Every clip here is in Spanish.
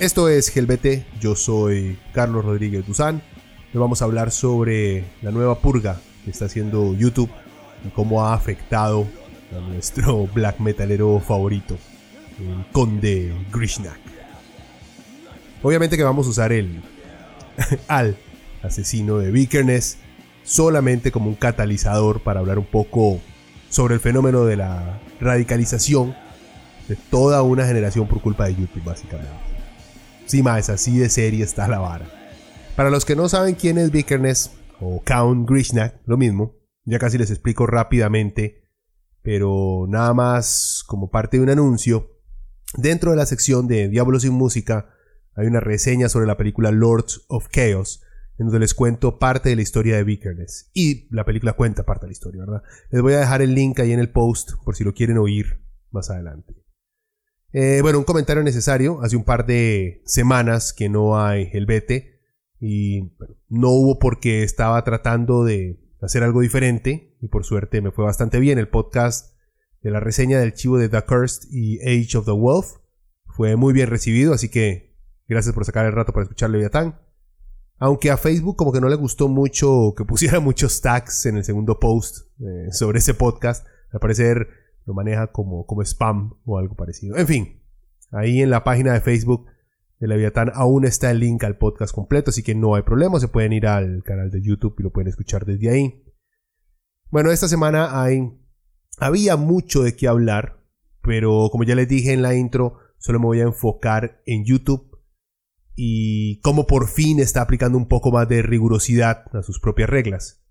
Esto es GLBT, yo soy Carlos Rodríguez Duzán. Hoy vamos a hablar sobre la nueva purga que está haciendo YouTube y cómo ha afectado a nuestro black metalero favorito, el Conde Grishnak. Obviamente que vamos a usar el al asesino de Vikernes solamente como un catalizador para hablar un poco sobre el fenómeno de la radicalización de toda una generación por culpa de YouTube, básicamente. Sí, más, así de serie está la vara. Para los que no saben quién es Vikernes o Count Grishnak, lo mismo, ya casi les explico rápidamente, pero nada más como parte de un anuncio. Dentro de la sección de Diablos sin Música hay una reseña sobre la película Lords of Chaos, en donde les cuento parte de la historia de Vikernes. Y la película cuenta parte de la historia, ¿verdad? Les voy a dejar el link ahí en el post por si lo quieren oír más adelante. Eh, bueno, un comentario necesario. Hace un par de semanas que no hay el bete y no hubo porque estaba tratando de hacer algo diferente y por suerte me fue bastante bien. El podcast de la reseña del chivo de The Cursed y Age of the Wolf fue muy bien recibido, así que gracias por sacar el rato para escuchar Leviatán. Aunque a Facebook como que no le gustó mucho que pusiera muchos tags en el segundo post eh, sobre ese podcast, al parecer lo maneja como, como spam o algo parecido. En fin, ahí en la página de Facebook de Leviatán aún está el link al podcast completo, así que no hay problema, se pueden ir al canal de YouTube y lo pueden escuchar desde ahí. Bueno, esta semana hay, había mucho de qué hablar, pero como ya les dije en la intro, solo me voy a enfocar en YouTube y cómo por fin está aplicando un poco más de rigurosidad a sus propias reglas.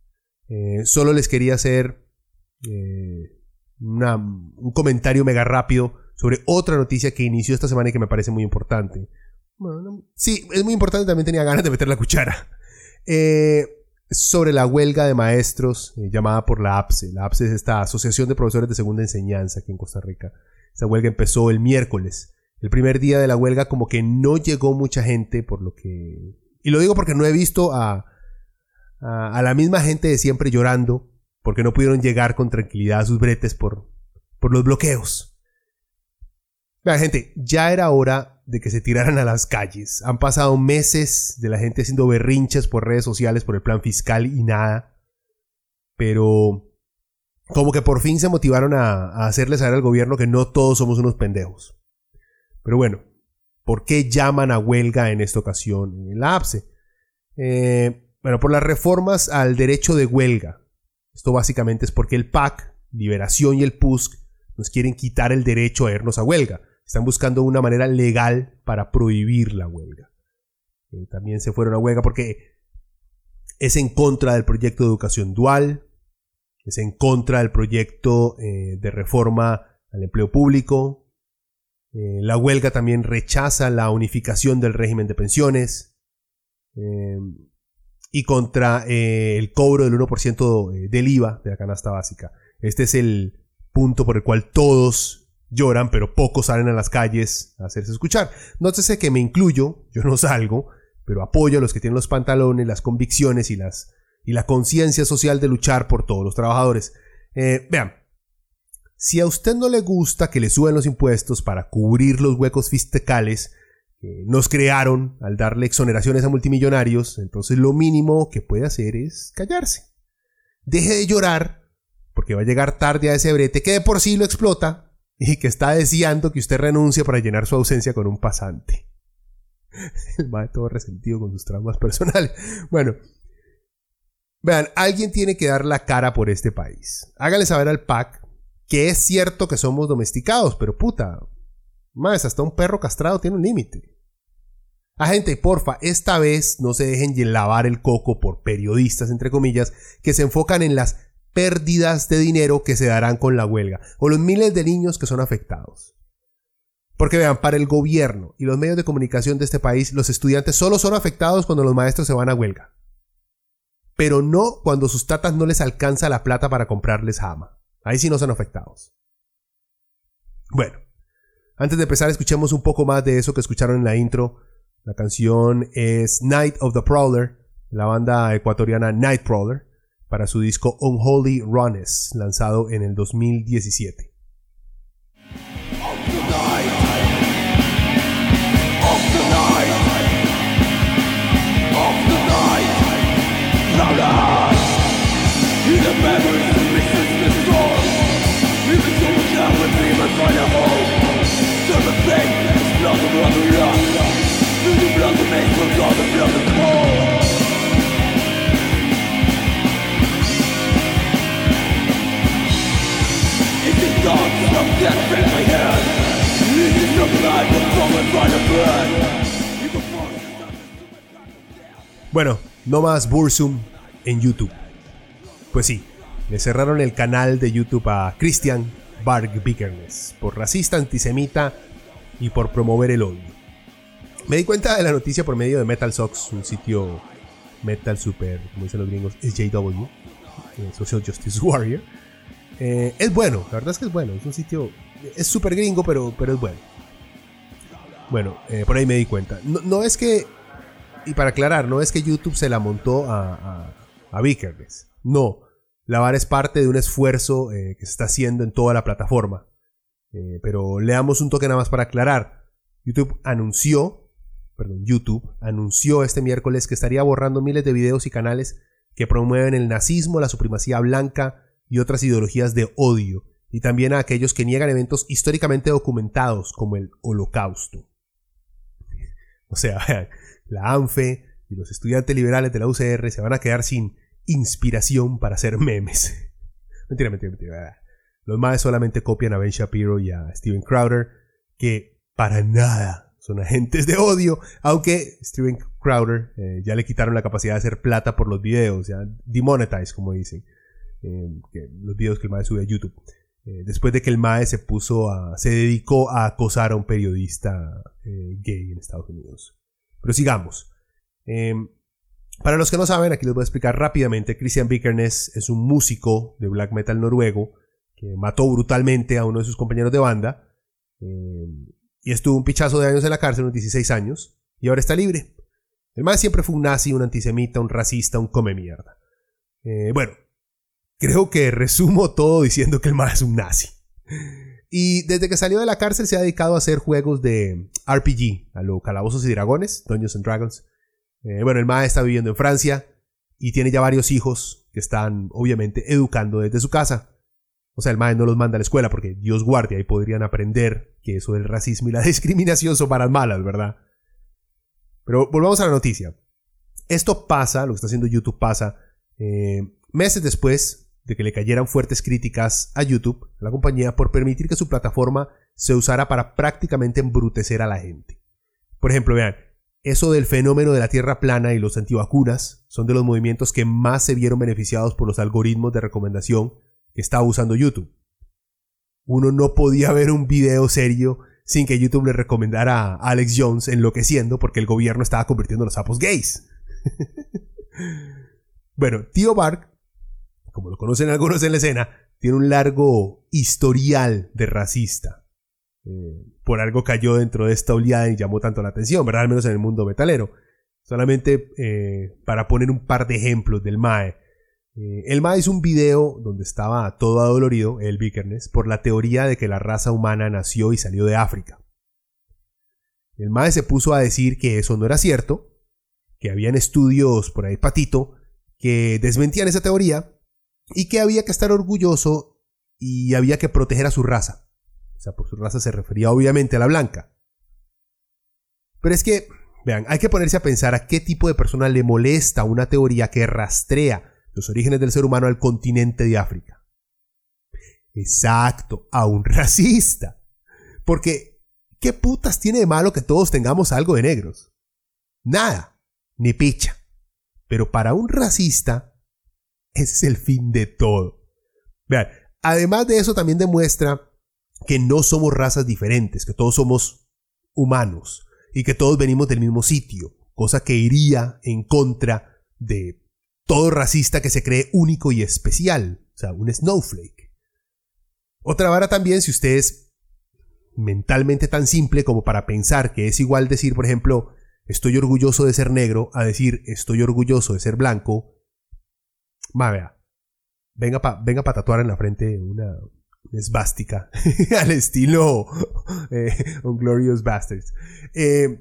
Eh, solo les quería hacer eh, un comentario mega rápido sobre otra noticia que inició esta semana y que me parece muy importante. sí, es muy importante, también tenía ganas de meter la cuchara. Eh, sobre la huelga de maestros eh, llamada por la APSE. La APSE es esta Asociación de Profesores de Segunda Enseñanza aquí en Costa Rica. Esa huelga empezó el miércoles. El primer día de la huelga como que no llegó mucha gente, por lo que... Y lo digo porque no he visto a, a la misma gente de siempre llorando porque no pudieron llegar con tranquilidad a sus bretes por, por los bloqueos. Vean, gente, ya era hora de que se tiraran a las calles. Han pasado meses de la gente haciendo berrinches por redes sociales por el plan fiscal y nada. Pero como que por fin se motivaron a, a hacerle saber al gobierno que no todos somos unos pendejos. Pero bueno, ¿por qué llaman a huelga en esta ocasión en la APSE? Eh, bueno, por las reformas al derecho de huelga esto básicamente es porque el PAC, Liberación y el PUSC nos quieren quitar el derecho a irnos a huelga. Están buscando una manera legal para prohibir la huelga. Eh, también se fueron a huelga porque es en contra del proyecto de educación dual, es en contra del proyecto eh, de reforma al empleo público. Eh, la huelga también rechaza la unificación del régimen de pensiones y contra eh, el cobro del 1% eh, del IVA de la canasta básica. Este es el punto por el cual todos lloran, pero pocos salen a las calles a hacerse escuchar. Nótese que me incluyo, yo no salgo, pero apoyo a los que tienen los pantalones, las convicciones y, las, y la conciencia social de luchar por todos los trabajadores. Eh, vean, si a usted no le gusta que le suben los impuestos para cubrir los huecos fiscales, nos crearon al darle exoneraciones a multimillonarios, entonces lo mínimo que puede hacer es callarse. Deje de llorar, porque va a llegar tarde a ese brete que de por sí lo explota y que está deseando que usted renuncie para llenar su ausencia con un pasante. El va todo resentido con sus traumas personales. Bueno, vean, alguien tiene que dar la cara por este país. Hágale saber al PAC que es cierto que somos domesticados, pero puta, más, hasta un perro castrado tiene un límite. A gente, porfa, esta vez no se dejen lavar el coco por periodistas, entre comillas, que se enfocan en las pérdidas de dinero que se darán con la huelga, o los miles de niños que son afectados. Porque vean, para el gobierno y los medios de comunicación de este país, los estudiantes solo son afectados cuando los maestros se van a huelga. Pero no cuando sus tatas no les alcanza la plata para comprarles jama. Ahí sí no son afectados. Bueno, antes de empezar escuchemos un poco más de eso que escucharon en la intro. La canción es Night of the Prowler, la banda ecuatoriana Nightcrawler para su disco Unholy Runners, lanzado en el 2017. Bueno, no más Bursum en YouTube. Pues sí, le cerraron el canal de YouTube a Christian Barg Bickernes por racista, antisemita y por promover el odio. Me di cuenta de la noticia por medio de Metal Sox, un sitio metal super, como dicen los gringos, SJW, eh, Social Justice Warrior. Eh, es bueno, la verdad es que es bueno, es un sitio, es súper gringo, pero, pero es bueno. Bueno, eh, por ahí me di cuenta. No, es que, y para aclarar, no es que YouTube se la montó a, a, a Vickers. No, la VAR es parte de un esfuerzo que se está haciendo en toda la plataforma. pero leamos un toque nada más para aclarar. YouTube anunció perdón, YouTube anunció este miércoles que estaría borrando miles de videos y canales que promueven el nazismo, la supremacía blanca y otras ideologías de odio, y también a aquellos que niegan eventos históricamente documentados como el holocausto. O sea, la ANFE y los estudiantes liberales de la UCR se van a quedar sin inspiración para hacer memes. mentira, mentira, mentira. Los más solamente copian a Ben Shapiro y a Steven Crowder, que para nada son agentes de odio, aunque Steven Crowder eh, ya le quitaron la capacidad de hacer plata por los videos, ya demonetize, como dicen, eh, los videos que el MAE sube a YouTube. Eh, después de que el MAE se puso a, se dedicó a acosar a un periodista gay en Estados Unidos. Pero sigamos. para los que no saben, aquí les voy a explicar rápidamente. Christian Vikernes es un músico de black metal noruego que mató brutalmente a uno de sus compañeros de banda y estuvo un pichazo de años en la cárcel, unos 16 años, y ahora está libre. El más siempre fue un nazi, un antisemita, un racista, un come mierda. Eh, bueno, creo que resumo todo diciendo que el más es un nazi. Y desde que salió de la cárcel se ha dedicado a hacer juegos de RPG, a lo Calabozos y Dragones, Dungeons and Dragons. Eh, bueno, el MAE está viviendo en Francia y tiene ya varios hijos que están obviamente educando desde su casa. O sea, el MAE no los manda a la escuela porque Dios guardia y podrían aprender que eso del racismo y la discriminación son para malas, ¿verdad? Pero volvamos a la noticia. Esto pasa, lo que está haciendo YouTube pasa, eh, meses después de que le cayeran fuertes críticas a YouTube, a la compañía, por permitir que su plataforma se usara para prácticamente embrutecer a la gente. Por ejemplo, vean, eso del fenómeno de la Tierra plana y los antivacunas son de los movimientos que más se vieron beneficiados por los algoritmos de recomendación que estaba usando YouTube. Uno no podía ver un video serio sin que YouTube le recomendara a Alex Jones enloqueciendo porque el gobierno estaba convirtiendo a los sapos gays. bueno, Tío Bark, como lo conocen algunos en la escena, tiene un largo historial de racista. Eh, por algo cayó dentro de esta oleada y llamó tanto la atención, ¿verdad? Al menos en el mundo metalero. Solamente eh, para poner un par de ejemplos del MAE. Eh, el MA hizo un video donde estaba todo adolorido, el Vikernes, por la teoría de que la raza humana nació y salió de África. El MAE se puso a decir que eso no era cierto, que habían estudios por ahí patito que desmentían esa teoría y que había que estar orgulloso y había que proteger a su raza. O sea, por su raza se refería obviamente a la blanca. Pero es que, vean, hay que ponerse a pensar a qué tipo de persona le molesta una teoría que rastrea los orígenes del ser humano al continente de África. Exacto, a un racista. Porque, ¿qué putas tiene de malo que todos tengamos algo de negros? Nada, ni picha. Pero para un racista, ese es el fin de todo. Además de eso también demuestra que no somos razas diferentes, que todos somos humanos y que todos venimos del mismo sitio, cosa que iría en contra de todo racista que se cree único y especial, o sea, un snowflake. Otra vara también, si usted es mentalmente tan simple como para pensar que es igual decir, por ejemplo, estoy orgulloso de ser negro a decir estoy orgulloso de ser blanco, ma, vea, venga para venga tatuar en la frente una, esvástica al estilo eh, Glorious Bastards. Eh,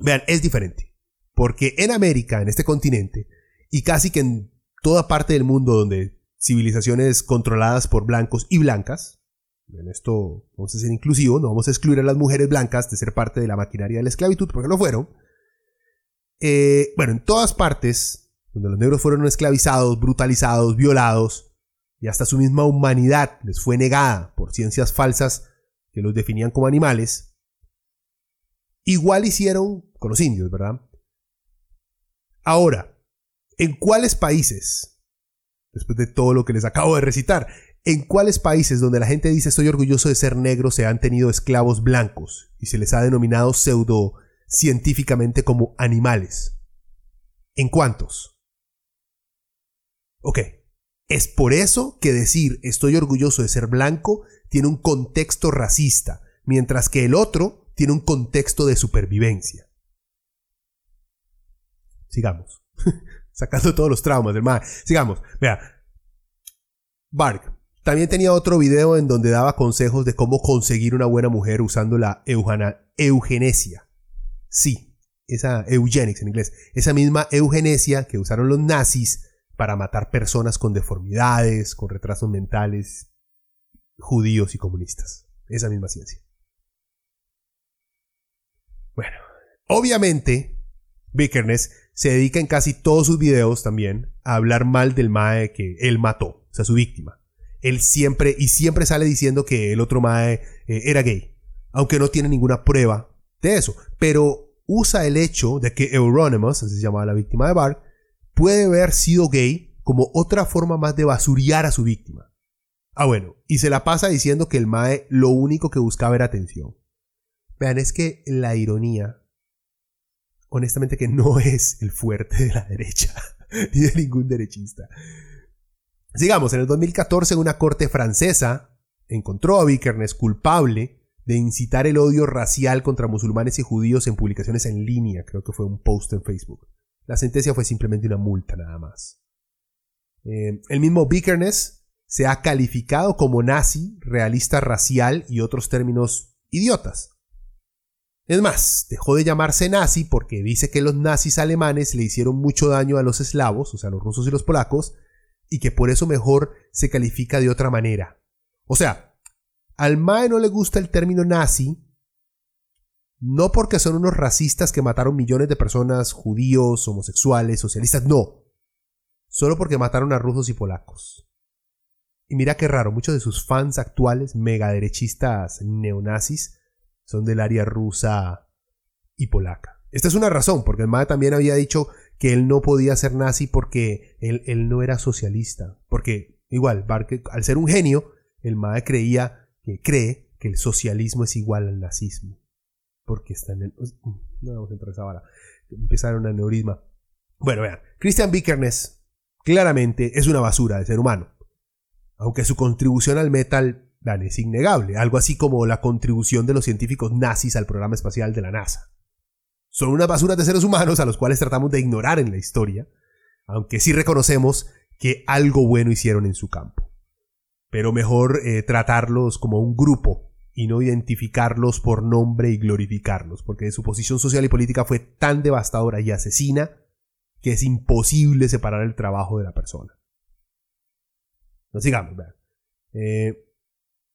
vean, es diferente. Porque en América, en este continente, y casi que en toda parte del mundo donde civilizaciones controladas por blancos y blancas, en esto vamos a ser inclusivos, no vamos a excluir a las mujeres blancas de ser parte de la maquinaria de la esclavitud, porque lo fueron. Eh, bueno, en todas partes donde los negros fueron esclavizados, brutalizados, violados, y hasta su misma humanidad les fue negada por ciencias falsas que los definían como animales, igual hicieron con los indios, ¿verdad? Ahora, ¿en cuáles países, después de todo lo que les acabo de recitar, en cuáles países donde la gente dice estoy orgulloso de ser negro se han tenido esclavos blancos y se les ha denominado pseudo científicamente como animales? ¿En cuántos? Ok, es por eso que decir estoy orgulloso de ser blanco tiene un contexto racista, mientras que el otro tiene un contexto de supervivencia. Sigamos. Sacando todos los traumas del mal. Sigamos. Vea. Bark también tenía otro video en donde daba consejos de cómo conseguir una buena mujer usando la eugenesia. Sí, esa eugenics en inglés. Esa misma eugenesia que usaron los nazis para matar personas con deformidades, con retrasos mentales, judíos y comunistas. Esa misma ciencia. Bueno, obviamente, Vickerness se dedica en casi todos sus videos también a hablar mal del Mae que él mató, o sea, su víctima. Él siempre, y siempre sale diciendo que el otro Mae eh, era gay, aunque no tiene ninguna prueba de eso, pero usa el hecho de que Euronymous, así se llamaba la víctima de Bart, puede haber sido gay como otra forma más de basuriar a su víctima. Ah, bueno, y se la pasa diciendo que el Mae lo único que buscaba era atención. Vean, es que la ironía, honestamente que no es el fuerte de la derecha, ni de ningún derechista. Sigamos, en el 2014 una corte francesa encontró a Vikernes culpable de incitar el odio racial contra musulmanes y judíos en publicaciones en línea, creo que fue un post en Facebook. La sentencia fue simplemente una multa nada más. Eh, el mismo Vickerness se ha calificado como nazi, realista racial y otros términos idiotas. Es más, dejó de llamarse nazi porque dice que los nazis alemanes le hicieron mucho daño a los eslavos, o sea, los rusos y los polacos, y que por eso mejor se califica de otra manera. O sea, al MAE no le gusta el término nazi no porque son unos racistas que mataron millones de personas, judíos, homosexuales, socialistas, no. Solo porque mataron a rusos y polacos. Y mira qué raro, muchos de sus fans actuales, megaderechistas neonazis, son del área rusa y polaca. Esta es una razón, porque el MAE también había dicho que él no podía ser nazi porque él, no era socialista. Porque, igual, al ser un genio, el MAE creía, que cree que el socialismo es igual al nazismo porque está en el... No vamos a entrar a esa vara. Empezaron a neurisma. Bueno, vean, Christian Vickerness claramente es una basura de ser humano. Aunque su contribución al metal es innegable, algo así como la contribución de los científicos nazis al programa espacial de la NASA. Son unas basuras de seres humanos a los cuales tratamos de ignorar en la historia, aunque sí reconocemos que algo bueno hicieron en su campo. Pero mejor eh, tratarlos como un grupo y no identificarlos por nombre y glorificarlos, porque su posición social y política fue tan devastadora y asesina que es imposible separar el trabajo de la persona. No sigamos, eh,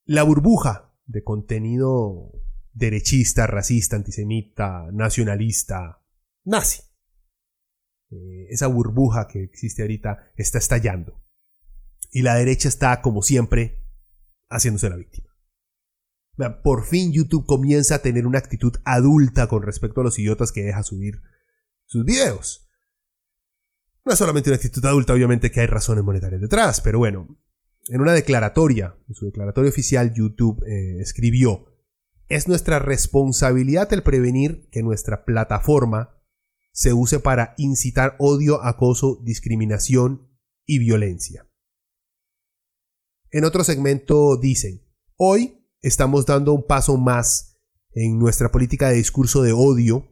la burbuja de contenido derechista, racista, antisemita, nacionalista, nazi. Eh, esa burbuja que existe ahorita está estallando. Y la derecha está, como siempre, haciéndose la víctima. Por fin YouTube comienza a tener una actitud adulta con respecto a los idiotas que deja subir sus videos. No es solamente una actitud adulta, obviamente que hay razones monetarias detrás, pero bueno. en una declaratoria, en su declaratoria oficial, YouTube eh, escribió, es nuestra responsabilidad el prevenir que nuestra plataforma se use para incitar odio, acoso, discriminación y violencia. En otro segmento dicen, hoy estamos dando un paso más en nuestra política de discurso de odio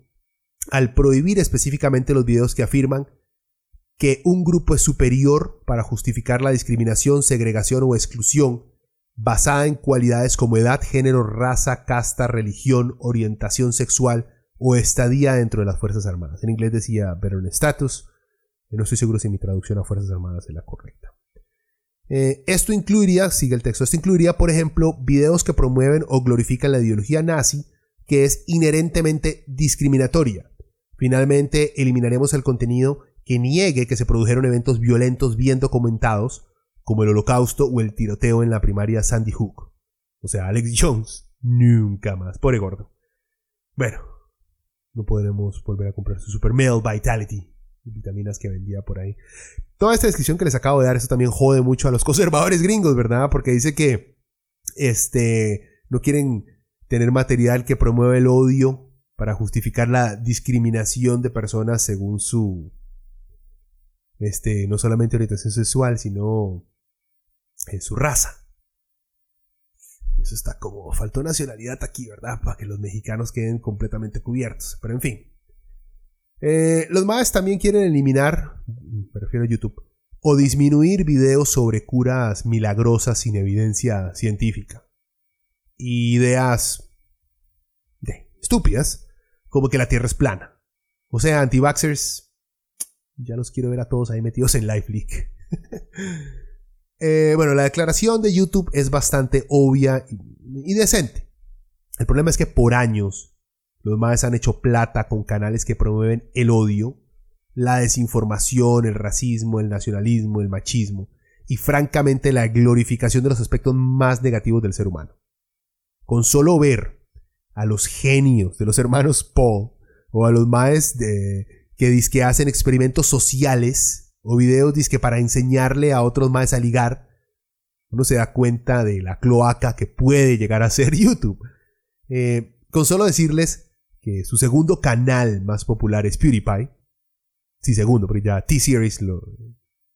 al prohibir específicamente los videos que afirman que un grupo es superior para justificar la discriminación, segregación o exclusión basada en cualidades como edad, género, raza, casta, religión, orientación sexual o estadía dentro de las Fuerzas Armadas. En inglés decía veteran status. No estoy seguro si mi traducción a Fuerzas Armadas es la correcta. Eh, esto incluiría, sigue el texto, esto incluiría, por ejemplo, videos que promueven o glorifican la ideología nazi, que es inherentemente discriminatoria. Finalmente, eliminaremos el contenido que niegue que se produjeron eventos violentos bien documentados, como el holocausto o el tiroteo en la primaria Sandy Hook. O sea, Alex Jones, nunca más, pobre gordo. Bueno, no podremos volver a comprar su Super Male Vitality, vitaminas que vendía por ahí. Toda esta descripción que les acabo de dar, eso también jode mucho a los conservadores gringos, ¿verdad? Porque dice que este, no quieren tener material que promueva el odio para justificar la discriminación de personas según su este, no solamente orientación sexual, sino en su raza. Eso está como faltó nacionalidad aquí, ¿verdad? Para que los mexicanos queden completamente cubiertos. Pero en fin. Eh, los más también quieren eliminar, me refiero a YouTube, o disminuir videos sobre curas milagrosas sin evidencia científica. Ideas de, estúpidas, como que la Tierra es plana. O sea, anti-vaxxers ya los quiero ver a todos ahí metidos en Live Leak. Eh, bueno, la declaración de YouTube es bastante obvia y, decente. El problema es que por años los más han hecho plata con canales que promueven el odio, la desinformación, el racismo, el nacionalismo, el machismo y francamente la glorificación de los aspectos más negativos del ser humano. Con solo ver a los genios de los hermanos Paul o a los maes de que hacen experimentos sociales o videos disque para enseñarle a otros más a ligar, uno se da cuenta de la cloaca que puede llegar a ser YouTube. Eh, con solo decirles que su segundo canal más popular es PewDiePie. Sí, segundo, porque ya T-Series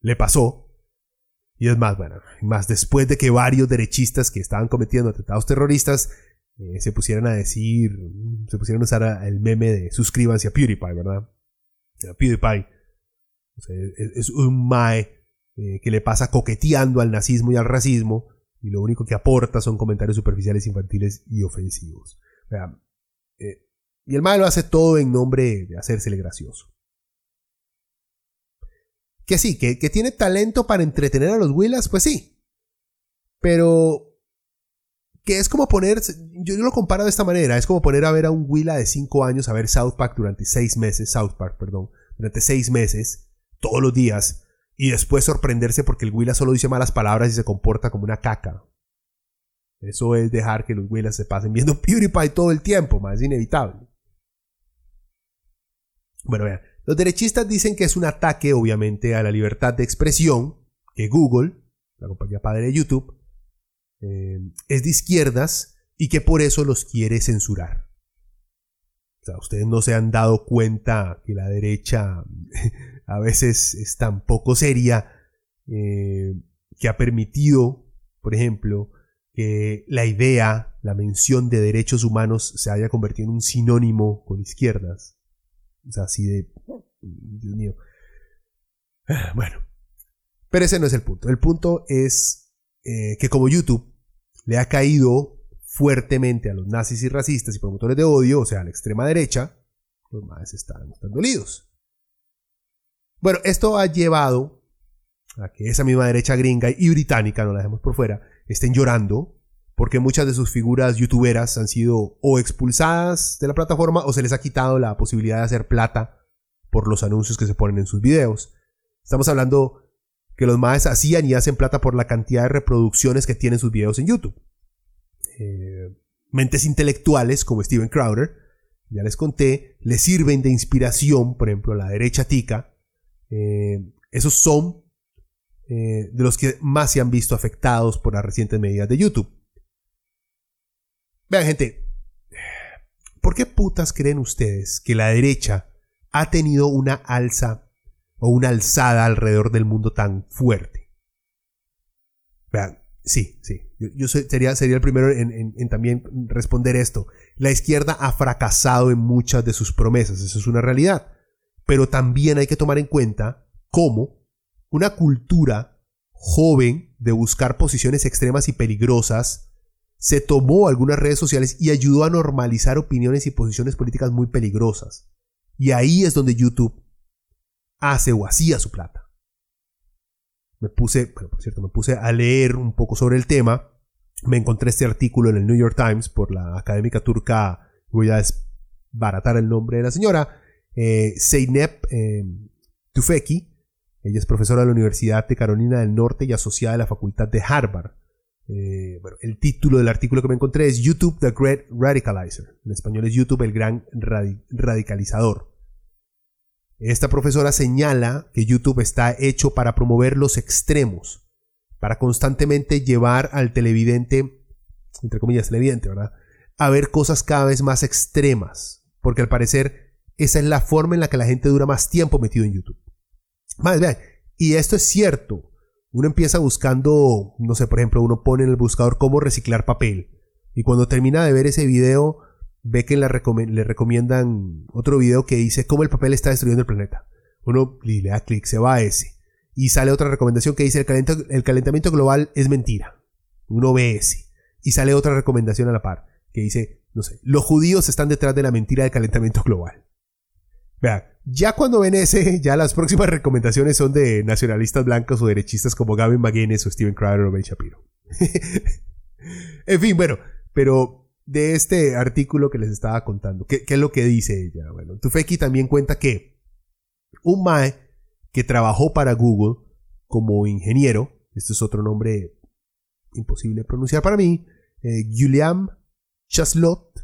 le pasó. Y es más, bueno, más después de que varios derechistas que estaban cometiendo atentados terroristas eh, se pusieran a decir, se pusieran a usar el meme de suscríbanse a PewDiePie, ¿verdad? PewDiePie. es, un Mae eh, que le pasa coqueteando al nazismo y al racismo y lo único que aporta son comentarios superficiales, infantiles y ofensivos. Eh, y el Mae lo hace todo en nombre de hacérsele gracioso. Que sí, que, que tiene talento para entretener a los Willas, pues sí. Pero que es como poner, yo, lo comparo de esta manera, es como poner a ver a un Willa de 5 años a ver South Park durante 6 meses, South Park, perdón, durante 6 meses, todos los días, y después sorprenderse porque el Willa solo dice malas palabras y se comporta como una caca. Eso es dejar que los Willas se pasen viendo PewDiePie todo el tiempo, más es inevitable. Bueno, vean, los derechistas dicen que es un ataque, obviamente, a la libertad de expresión que Google, la compañía padre de YouTube, eh, es de izquierdas y que por eso los quiere censurar. O sea, ustedes no se han dado cuenta que la derecha a veces es tan poco seria eh, que ha permitido, por ejemplo, que la idea, la mención de derechos humanos se haya convertido en un sinónimo con izquierdas. O sea, así de... Dios mío. Bueno. Pero ese no es el punto. El punto es eh, que como YouTube le ha caído fuertemente a los nazis y racistas y promotores de odio, o sea, a la extrema derecha, los más están, están dolidos. Bueno, esto ha llevado a que esa misma derecha gringa y británica, no la dejemos por fuera, estén llorando porque muchas de sus figuras youtuberas han sido o expulsadas de la plataforma o se les ha quitado la posibilidad de hacer plata por los anuncios que se ponen en sus videos. Estamos hablando que los más hacían y hacen plata por la cantidad de reproducciones que tienen sus videos en YouTube. Eh, mentes intelectuales como Steven Crowder, ya les conté, les sirven de inspiración, por ejemplo, la derecha tica. Eh, esos son eh, de los que más se han visto afectados por las recientes medidas de YouTube. Vean gente, ¿por qué putas creen ustedes que la derecha ha tenido una alza o una alzada alrededor del mundo tan fuerte? Vean, sí, sí, yo, sería, el primero en, también responder esto. La izquierda ha fracasado en muchas de sus promesas, eso es una realidad. Pero también hay que tomar en cuenta cómo una cultura joven de buscar posiciones extremas y peligrosas se tomó algunas redes sociales y ayudó a normalizar opiniones y posiciones políticas muy peligrosas. Y ahí es donde YouTube hace o hacía su plata. Me puse, por cierto, me puse a leer un poco sobre el tema. Me encontré este artículo en el New York Times por la académica turca, voy a desbaratar el nombre de la señora, eh, Zeynep eh, Tufeki. Ella es profesora de la Universidad de Carolina del Norte y asociada a la Facultad de Harvard. Eh, bueno, el título del artículo que me encontré es YouTube the Great Radicalizer. En español es YouTube el gran radicalizador. Esta profesora señala que YouTube está hecho para promover los extremos, para constantemente llevar al televidente, entre comillas, televidente, ¿verdad? A ver cosas cada vez más extremas, porque al parecer esa es la forma en la que la gente dura más tiempo metido en YouTube. Más, y esto es cierto. Uno empieza buscando, no sé, por ejemplo, uno pone en el buscador cómo reciclar papel. Y cuando termina de ver ese video, ve que le, recomiendan otro video que dice cómo el papel está destruyendo el planeta. Uno le da clic, se va a ese. Y sale otra recomendación que dice el, el calentamiento global es mentira. Uno ve ese. Y sale otra recomendación a la par que dice, no sé, los judíos están detrás de la mentira del calentamiento global. Ya cuando ven ese, ya las próximas recomendaciones son de nacionalistas blancos o derechistas como Gavin McGuinness o Steven Crowder o Ben Shapiro. en fin, bueno, pero de este artículo que les estaba contando. ¿Qué, es lo que dice ella? Bueno, Tufeki también cuenta que un Mae que trabajó para Google como ingeniero, este es otro nombre imposible de pronunciar para mí, eh, Chaslot,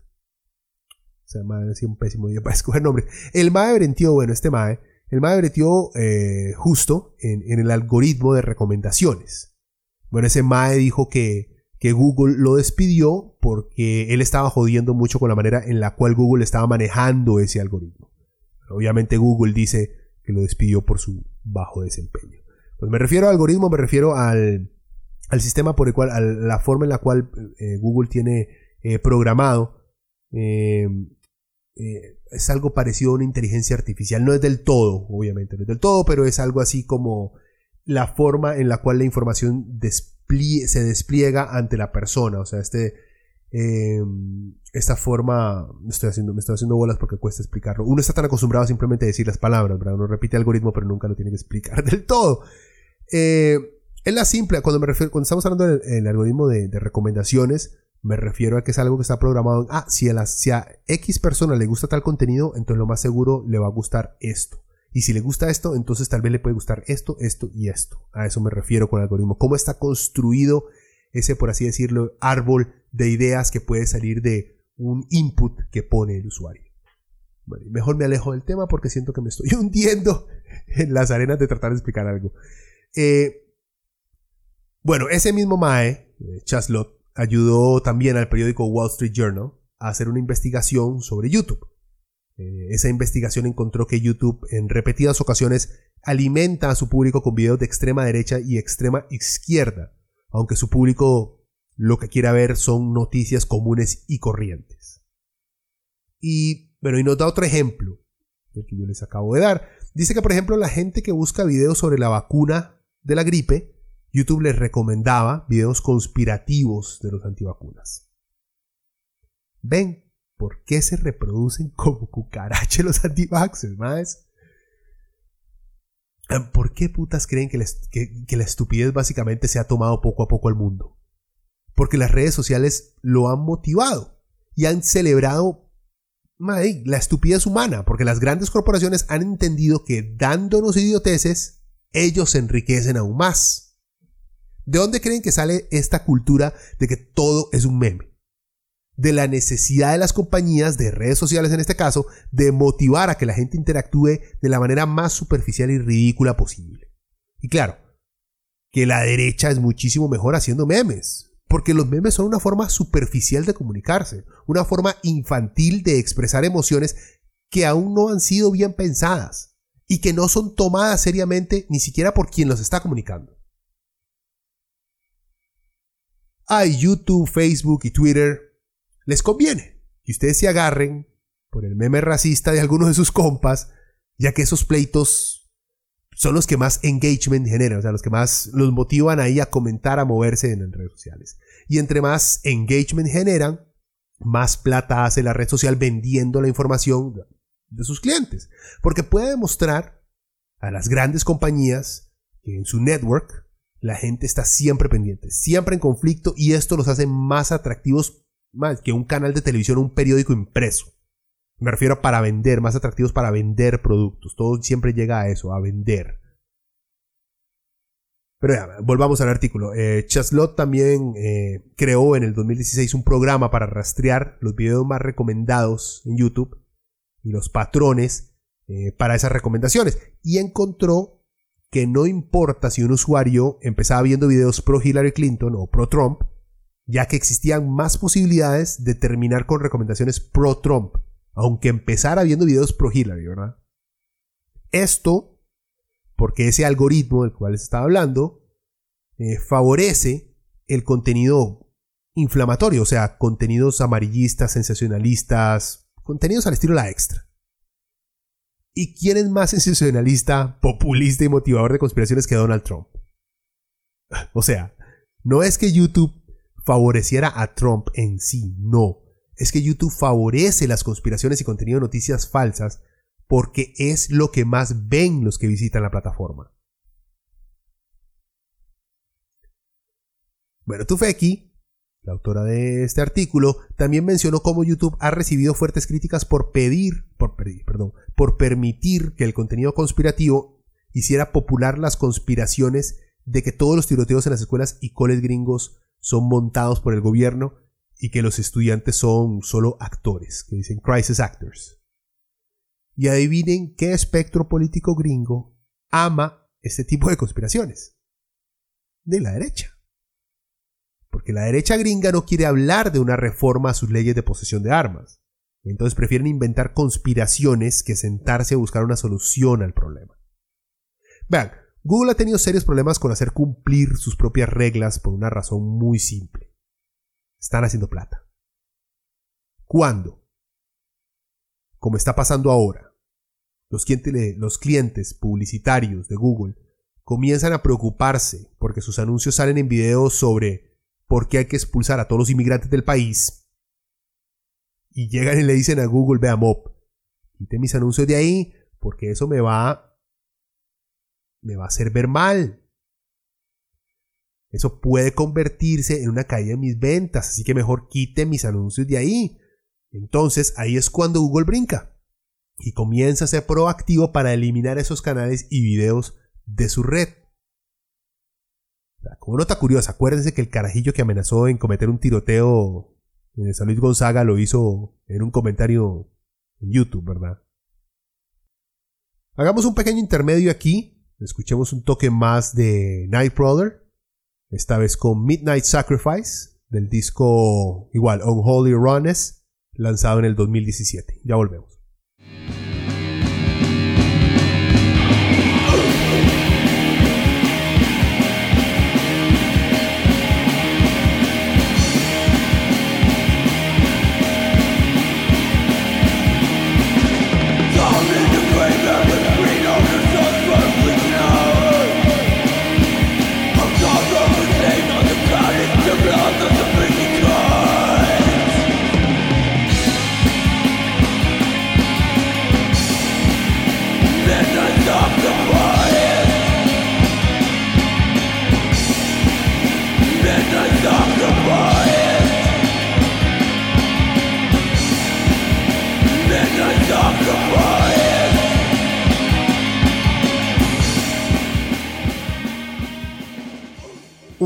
se llama así un pésimo día para escoger nombre. El Mae brentió, bueno, este Mae, el Mae brentió eh, justo en, en el algoritmo de recomendaciones. Bueno, ese Mae dijo que que Google lo despidió porque él estaba jodiendo mucho con la manera en la cual Google estaba manejando ese algoritmo. Obviamente Google dice que lo despidió por su bajo desempeño. Pues me refiero al algoritmo, me refiero al, sistema por el cual, a la forma en la cual eh, Google tiene eh, programado. Eh, es algo parecido a una inteligencia artificial. No es del todo, obviamente, no es del todo, pero es algo así como la forma en la cual la información se despliega ante la persona. O sea, este, em, esta forma, estoy, haciendo, me estoy haciendo bolas porque cuesta explicarlo. Uno está tan acostumbrado a simplemente decir las palabras, ¿verdad? Uno repite el algoritmo, pero nunca lo tiene que explicar del todo. Eh, es la simple, cuando, me refiero, cuando estamos hablando del algoritmo de, recomendaciones, me refiero a que es algo que está programado ah, si a, si a X persona le gusta tal contenido, entonces lo más seguro le va a gustar esto. Y si le gusta esto, entonces tal vez le puede gustar esto, esto y esto. A eso me refiero con el algoritmo. ¿Cómo está construido ese, por así decirlo, árbol de ideas que puede salir de un input que pone el usuario? Mejor me alejo del tema porque siento que me estoy hundiendo en las arenas de tratar de explicar algo. Eh, bueno, ese mismo Mae, eh, Chaslot, ayudó también al periódico Wall Street Journal a hacer una investigación sobre YouTube. Eh, esa investigación encontró que YouTube en repetidas ocasiones alimenta a su público con videos de extrema derecha y extrema izquierda, aunque su público lo que quiera ver son noticias comunes y corrientes. Y bueno, y nos da otro ejemplo, el que yo les acabo de dar. Dice que, por ejemplo, la gente que busca videos sobre la vacuna de la gripe, YouTube les recomendaba videos conspirativos de los antivacunas. Ven, ¿Por qué se reproducen como cucarachas los antivaxxers, más? ¿Por qué putas creen que la, estupidez básicamente se ha tomado poco a poco el mundo? Porque las redes sociales lo han motivado y han celebrado la estupidez humana, porque las grandes corporaciones han entendido que dándonos idioteces, ellos se enriquecen aún más. ¿De dónde creen que sale esta cultura de que todo es un meme? de la necesidad de las compañías, de redes sociales en este caso, de motivar a que la gente interactúe de la manera más superficial y ridícula posible. Y claro, que la derecha es muchísimo mejor haciendo memes. Porque los memes son una forma superficial de comunicarse, una forma infantil de expresar emociones que aún no han sido bien pensadas y que no son tomadas seriamente ni siquiera por quien los está comunicando. A YouTube, Facebook y Twitter les conviene que ustedes se agarren por el meme racista de algunos de sus compas, ya que esos pleitos son los que más engagement generan, o sea, los que más los motivan ahí a comentar, a moverse en las redes sociales. Y entre más engagement generan, más plata hace la red social vendiendo la información de sus clientes. Porque puede demostrar a las grandes compañías que en su network la gente está siempre pendiente, siempre en conflicto y esto los hace más atractivos más que un canal de televisión o un periódico impreso. Me refiero a para vender, más atractivos para vender productos. Todo siempre llega a eso, a vender. Pero ya, volvamos al artículo. Eh, Chaslot también eh, creó en el 2016 un programa para rastrear los videos más recomendados en YouTube y los patrones eh, para esas recomendaciones. Y encontró que no importa si un usuario empezaba viendo videos pro Hillary Clinton o pro Trump, ya que existían más posibilidades de terminar con recomendaciones pro Trump, aunque empezara viendo videos pro Hillary, ¿verdad? Esto, porque ese algoritmo del cual les estaba hablando, eh, favorece el contenido inflamatorio, o sea, contenidos amarillistas, sensacionalistas, contenidos al estilo la extra. ¿Y quién es más sensacionalista, populista y motivador de conspiraciones que Donald Trump? O sea, no es que YouTube favoreciera a Trump en sí, no. Es que YouTube favorece las conspiraciones y contenido de noticias falsas porque es lo que más ven los que visitan la plataforma. Bueno, Tufeki la autora de este artículo, también mencionó cómo YouTube ha recibido fuertes críticas por pedir, por, perdón, por permitir que el contenido conspirativo hiciera popular las conspiraciones de que todos los tiroteos en las escuelas y coles gringos son montados por el gobierno y que los estudiantes son solo actores, que dicen crisis actors. Y adivinen qué espectro político gringo ama este tipo de conspiraciones. De la derecha porque la derecha gringa no quiere hablar de una reforma a sus leyes de posesión de armas. Entonces prefieren inventar conspiraciones que sentarse a buscar una solución al problema. Vean, Google ha tenido serios problemas con hacer cumplir sus propias reglas por una razón muy simple. Están haciendo plata. ¿Cuándo? Como está pasando ahora. Los clientes, los clientes publicitarios de Google comienzan a preocuparse porque sus anuncios salen en videos sobre porque hay que expulsar a todos los inmigrantes del país. Y llegan y le dicen a Google, vea Mop, quite mis anuncios de ahí, porque eso me va, me va a hacer ver mal. Eso puede convertirse en una caída en mis ventas, así que mejor quite mis anuncios de ahí. Entonces ahí es cuando Google brinca y comienza a ser proactivo para eliminar esos canales y videos de su red. Como nota curiosa, acuérdense que el carajillo que amenazó en cometer un tiroteo en San Luis Gonzaga lo hizo en un comentario en YouTube, ¿verdad? Hagamos un pequeño intermedio aquí. Escuchemos un toque más de Nightcrawler. Esta vez con Midnight Sacrifice del disco igual Unholy Runners lanzado en el 2017. Ya volvemos.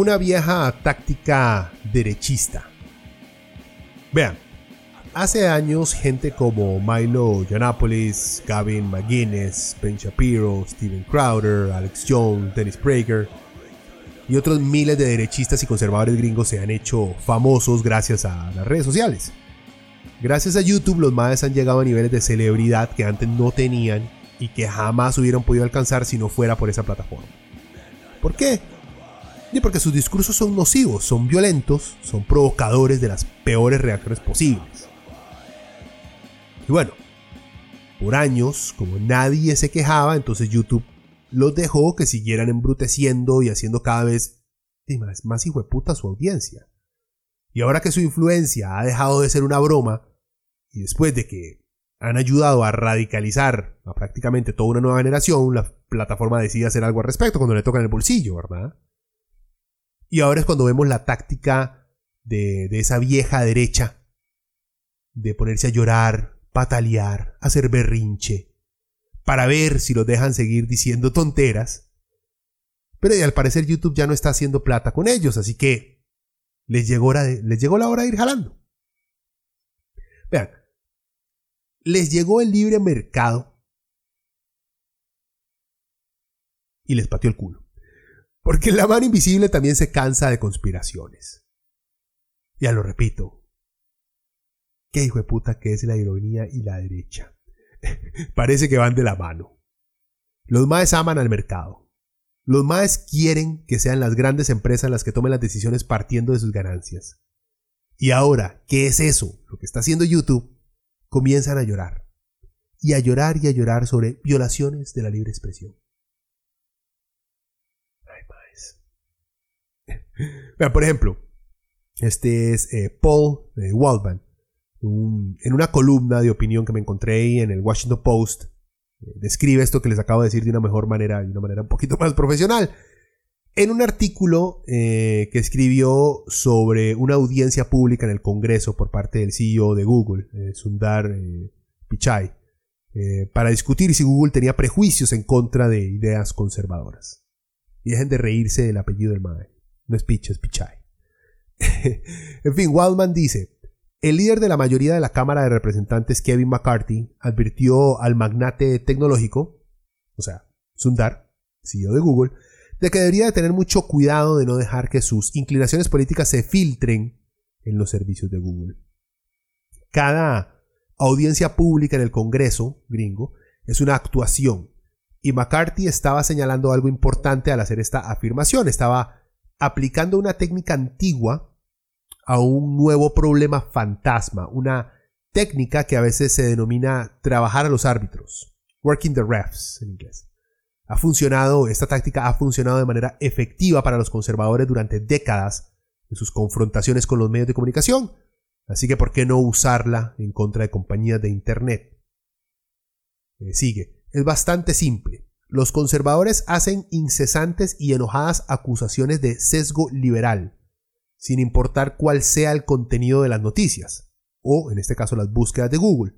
Una vieja táctica derechista. Vean, hace años gente como Milo Yiannopoulos, Gavin McGuinness, Ben Shapiro, Steven Crowder, Alex Jones, Dennis Prager, y otros miles de derechistas y conservadores gringos se han hecho famosos gracias a las redes sociales. Gracias a YouTube los madres han llegado a niveles de celebridad que antes no tenían y que jamás hubieran podido alcanzar si no fuera por esa plataforma. ¿Por qué? Y porque sus discursos son nocivos, son violentos, son provocadores de las peores reacciones posibles. Y bueno, por años, como nadie se quejaba, entonces YouTube los dejó que siguieran embruteciendo y haciendo cada vez más, más hijo de puta su audiencia. Y ahora que su influencia ha dejado de ser una broma, y después de que han ayudado a radicalizar a prácticamente toda una nueva generación, la plataforma decide hacer algo al respecto cuando le tocan el bolsillo, ¿verdad? Y ahora es cuando vemos la táctica de, esa vieja derecha de ponerse a llorar, patalear, hacer berrinche, para ver si los dejan seguir diciendo tonteras. Pero al parecer YouTube ya no está haciendo plata con ellos, así que les llegó, les llegó la hora de ir jalando. Vean, les llegó el libre mercado y les pateó el culo. Porque la mano invisible también se cansa de conspiraciones. Ya lo repito. Qué hijo de puta que es la ironía y la derecha. parece que van de la mano. Los maes aman al mercado. Los maes quieren que sean las grandes empresas las que tomen las decisiones partiendo de sus ganancias. Y ahora, ¿qué es eso? Lo que está haciendo YouTube, comienzan a llorar. Y a llorar y a llorar sobre violaciones de la libre expresión. Por ejemplo, este es eh, Paul eh, Waldman en una columna de opinión que me encontré en el Washington Post, eh, describe esto que les acabo de decir de una mejor manera, de una manera un poquito más profesional. En un artículo que escribió sobre una audiencia pública en el Congreso por parte del CEO de Google, Sundar Pichai, para discutir si Google tenía prejuicios en contra de ideas conservadoras. Y dejen de reírse del apellido del MAE. No es Pichai, es Pichai. en fin, Waldman dice, el líder de la mayoría de la Cámara de Representantes, Kevin McCarthy, advirtió al magnate tecnológico, o sea, Sundar, CEO de Google, de que debería de tener mucho cuidado de no dejar que sus inclinaciones políticas se filtren en los servicios de Google. Cada audiencia pública en el Congreso gringo es una actuación y McCarthy estaba señalando algo importante al hacer esta afirmación. Estaba aplicando una técnica antigua a un nuevo problema fantasma, una técnica que a veces se denomina trabajar a los árbitros, working the refs en inglés. Ha funcionado, esta táctica ha funcionado de manera efectiva para los conservadores durante décadas en sus confrontaciones con los medios de comunicación, así que ¿por qué no usarla en contra de compañías de Internet? Eh, sigue, es bastante simple. Los conservadores hacen incesantes y enojadas acusaciones de sesgo liberal, sin importar cuál sea el contenido de las noticias, o en este caso las búsquedas de Google.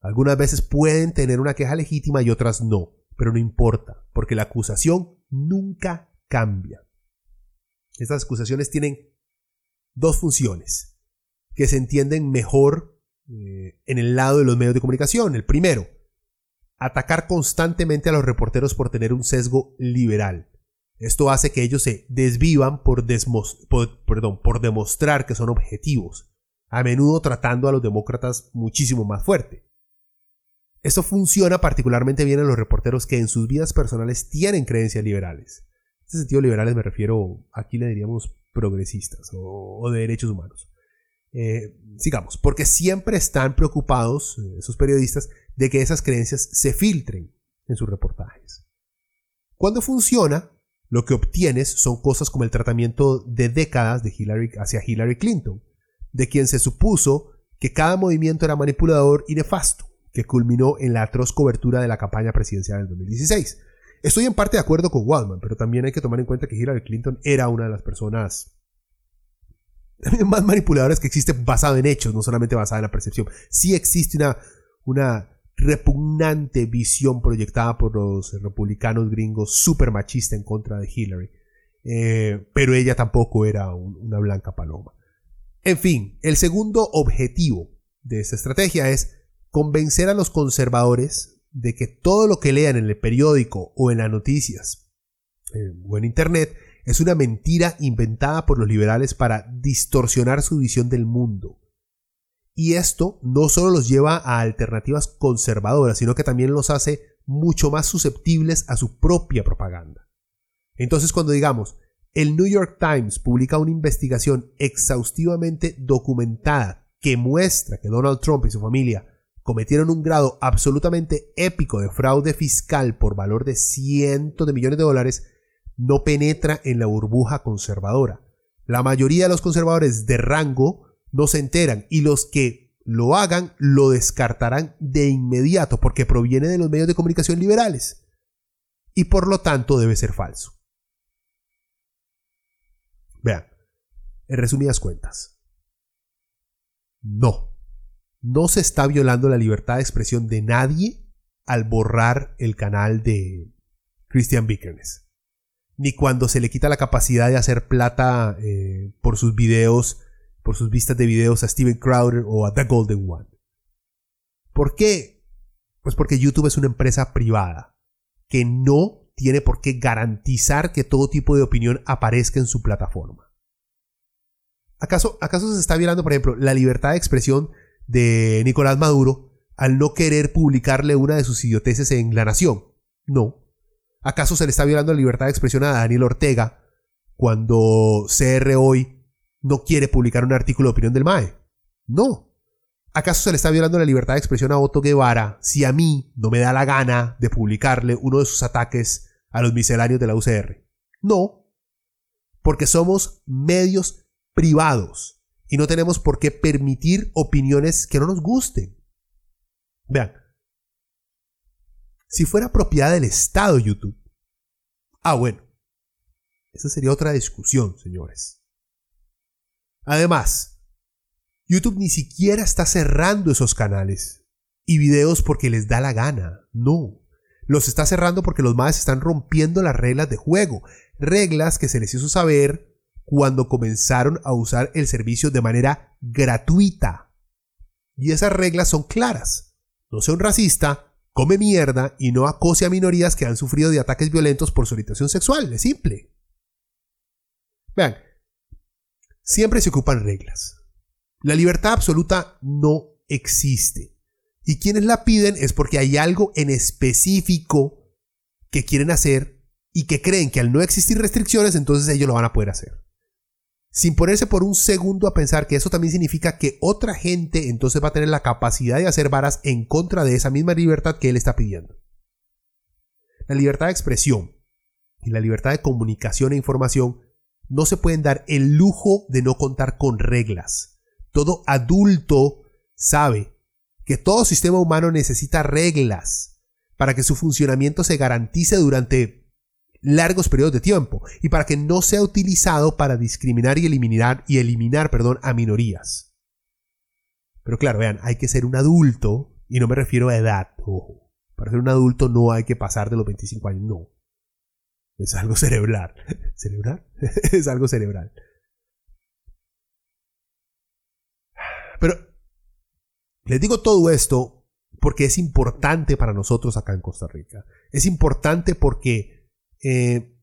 Algunas veces pueden tener una queja legítima y otras no, pero no importa, porque la acusación nunca cambia. Estas acusaciones tienen dos funciones que se entienden mejor eh, en el lado de los medios de comunicación. El primero, atacar constantemente a los reporteros por tener un sesgo liberal. Esto hace que ellos se desvivan por, demostrar que son objetivos, a menudo tratando a los demócratas muchísimo más fuerte. Esto funciona particularmente bien en los reporteros que en sus vidas personales tienen creencias liberales. En este sentido, liberales me refiero, aquí le diríamos progresistas o, de derechos humanos. Eh, sigamos, porque siempre están preocupados, eh, esos periodistas, de que esas creencias se filtren en sus reportajes. Cuando funciona, lo que obtienes son cosas como el tratamiento de décadas de Hillary hacia Hillary Clinton, de quien se supuso que cada movimiento era manipulador y nefasto, que culminó en la atroz cobertura de la campaña presidencial del 2016. Estoy en parte de acuerdo con Waldman, pero también hay que tomar en cuenta que Hillary Clinton era una de las personas más manipuladoras que existe basado en hechos, no solamente basada en la percepción. Sí existe una, una repugnante visión proyectada por los republicanos gringos, súper machista en contra de Hillary. Eh, pero ella tampoco era una blanca paloma. En fin, el segundo objetivo de esta estrategia es convencer a los conservadores de que todo lo que lean en el periódico o en las noticias eh, o en Internet es una mentira inventada por los liberales para distorsionar su visión del mundo. Y esto no solo los lleva a alternativas conservadoras, sino que también los hace mucho más susceptibles a su propia propaganda. Entonces cuando digamos, el New York Times publica una investigación exhaustivamente documentada que muestra que Donald Trump y su familia cometieron un grado absolutamente épico de fraude fiscal por valor de cientos de millones de dólares, no penetra en la burbuja conservadora. La mayoría de los conservadores de rango no se enteran y los que lo hagan lo descartarán de inmediato porque proviene de los medios de comunicación liberales y por lo tanto debe ser falso. Vean, en resumidas cuentas, no, no se está violando la libertad de expresión de nadie al borrar el canal de Christian Vikernes, ni cuando se le quita la capacidad de hacer plata eh, por sus videos por sus vistas de videos a Steven Crowder o a The Golden One. ¿Por qué? Pues porque YouTube es una empresa privada que no tiene por qué garantizar que todo tipo de opinión aparezca en su plataforma. ¿Acaso, acaso se está violando, por ejemplo, la libertad de expresión de Nicolás Maduro al no querer publicarle una de sus idioteces en La Nación? No. ¿Acaso se le está violando la libertad de expresión a Daniel Ortega cuando CR hoy no quiere publicar un artículo de opinión del MAE. No. ¿Acaso se le está violando la libertad de expresión a Otto Guevara si a mí no me da la gana de publicarle uno de sus ataques a los misceláneos de la UCR? No. Porque somos medios privados y no tenemos por qué permitir opiniones que no nos gusten. Vean, si fuera propiedad del Estado YouTube, ah bueno, esa sería otra discusión, señores. Además, YouTube ni siquiera está cerrando esos canales y videos porque les da la gana. No. Los está cerrando porque los más están rompiendo las reglas de juego. Reglas que se les hizo saber cuando comenzaron a usar el servicio de manera gratuita. Y esas reglas son claras. No sea un racista, come mierda y no acose a minorías que han sufrido de ataques violentos por su orientación sexual. Es simple. Vean, siempre se ocupan reglas. La libertad absoluta no existe. Y quienes la piden es porque hay algo en específico que quieren hacer y que creen que al no existir restricciones, entonces ellos lo van a poder hacer. Sin ponerse por un segundo a pensar que eso también significa que otra gente entonces va a tener la capacidad de hacer varas en contra de esa misma libertad que él está pidiendo. La libertad de expresión y la libertad de comunicación e información no se pueden dar el lujo de no contar con reglas. Todo adulto sabe que todo sistema humano necesita reglas para que su funcionamiento se garantice durante largos periodos de tiempo y para que no sea utilizado para discriminar y eliminar y eliminar, perdón, a minorías. Pero claro, vean, hay que ser un adulto y no me refiero a edad, ojo. Para ser un adulto no hay que pasar de los 25 años, no. Es algo cerebral. ¿Cerebral? es algo cerebral. Pero les digo todo esto porque es importante para nosotros acá en Costa Rica. Es importante porque eh,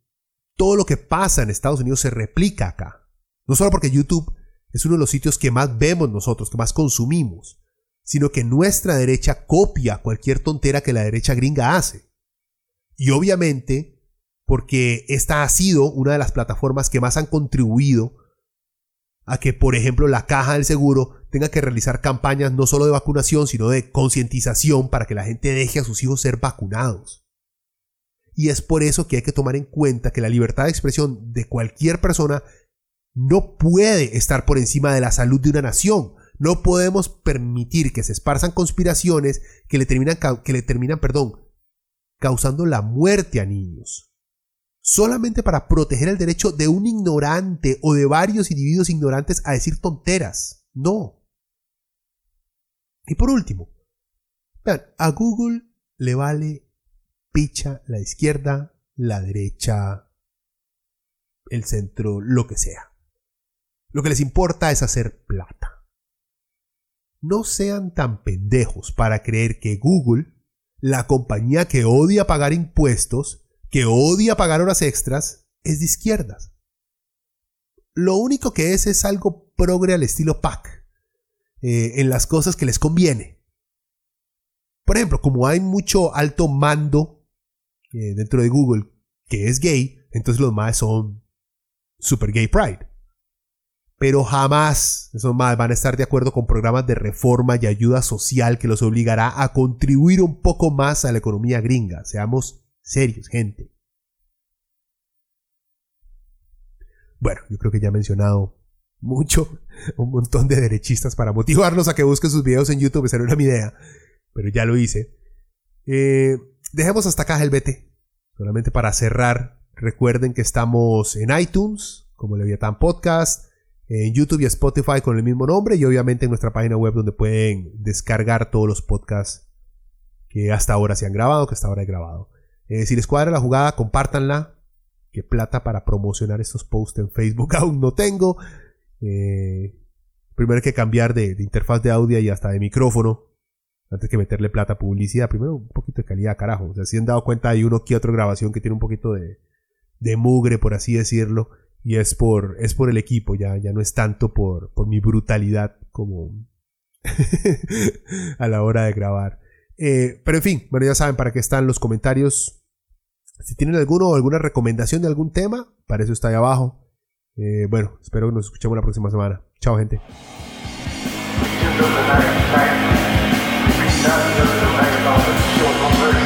todo lo que pasa en Estados Unidos se replica acá. No solo porque YouTube es uno de los sitios que más vemos nosotros, que más consumimos, sino que nuestra derecha copia cualquier tontera que la derecha gringa hace. Y obviamente porque esta ha sido una de las plataformas que más han contribuido a que, por ejemplo, la caja del seguro tenga que realizar campañas no solo de vacunación, sino de concientización para que la gente deje a sus hijos ser vacunados. Y es por eso que hay que tomar en cuenta que la libertad de expresión de cualquier persona no puede estar por encima de la salud de una nación. No podemos permitir que se esparzan conspiraciones que le terminan, que le terminan perdón, causando la muerte a niños solamente para proteger el derecho de un ignorante o de varios individuos ignorantes a decir tonteras. No. Y por último, vean, a Google le vale picha la izquierda, la derecha, el centro, lo que sea. Lo que les importa es hacer plata. No sean tan pendejos para creer que Google, la compañía que odia pagar impuestos, que odia pagar horas extras, es de izquierdas. Lo único que es es algo progre al estilo PAC, eh, en las cosas que les conviene. Por ejemplo, como hay mucho alto mando eh, dentro de Google que es gay, entonces los más son super gay pride. Pero jamás esos más van a estar de acuerdo con programas de reforma y ayuda social que los obligará a contribuir un poco más a la economía gringa. Seamos serios, gente. Bueno, yo creo que ya he mencionado mucho, un montón de derechistas para motivarlos a que busquen sus videos en YouTube. Esa no era idea, pero ya lo hice. Eh, dejemos hasta acá el BT. Solamente para cerrar, recuerden que estamos en iTunes, como Leviathan Podcast, en YouTube y Spotify con el mismo nombre, y obviamente en nuestra página web donde pueden descargar todos los podcasts que hasta ahora se han grabado, que hasta ahora he grabado. Eh, si les cuadra la jugada, compártanla. Que plata para promocionar estos posts en Facebook aún no tengo. Eh, primero hay que cambiar de, interfaz de audio y hasta de micrófono. Antes que meterle plata a publicidad. Primero un poquito de calidad, carajo. O sea, si han dado cuenta hay uno que otra grabación que tiene un poquito de, de mugre, por así decirlo. Y es por, es por el equipo, ya, ya no es tanto por, por mi brutalidad como a la hora de grabar. Eh, pero en fin, bueno, ya saben para qué están los comentarios. Si tienen alguno o alguna recomendación de algún tema, para eso está ahí abajo. Eh, bueno, espero que nos escuchemos la próxima semana. Chao, gente. Now, just to make all the short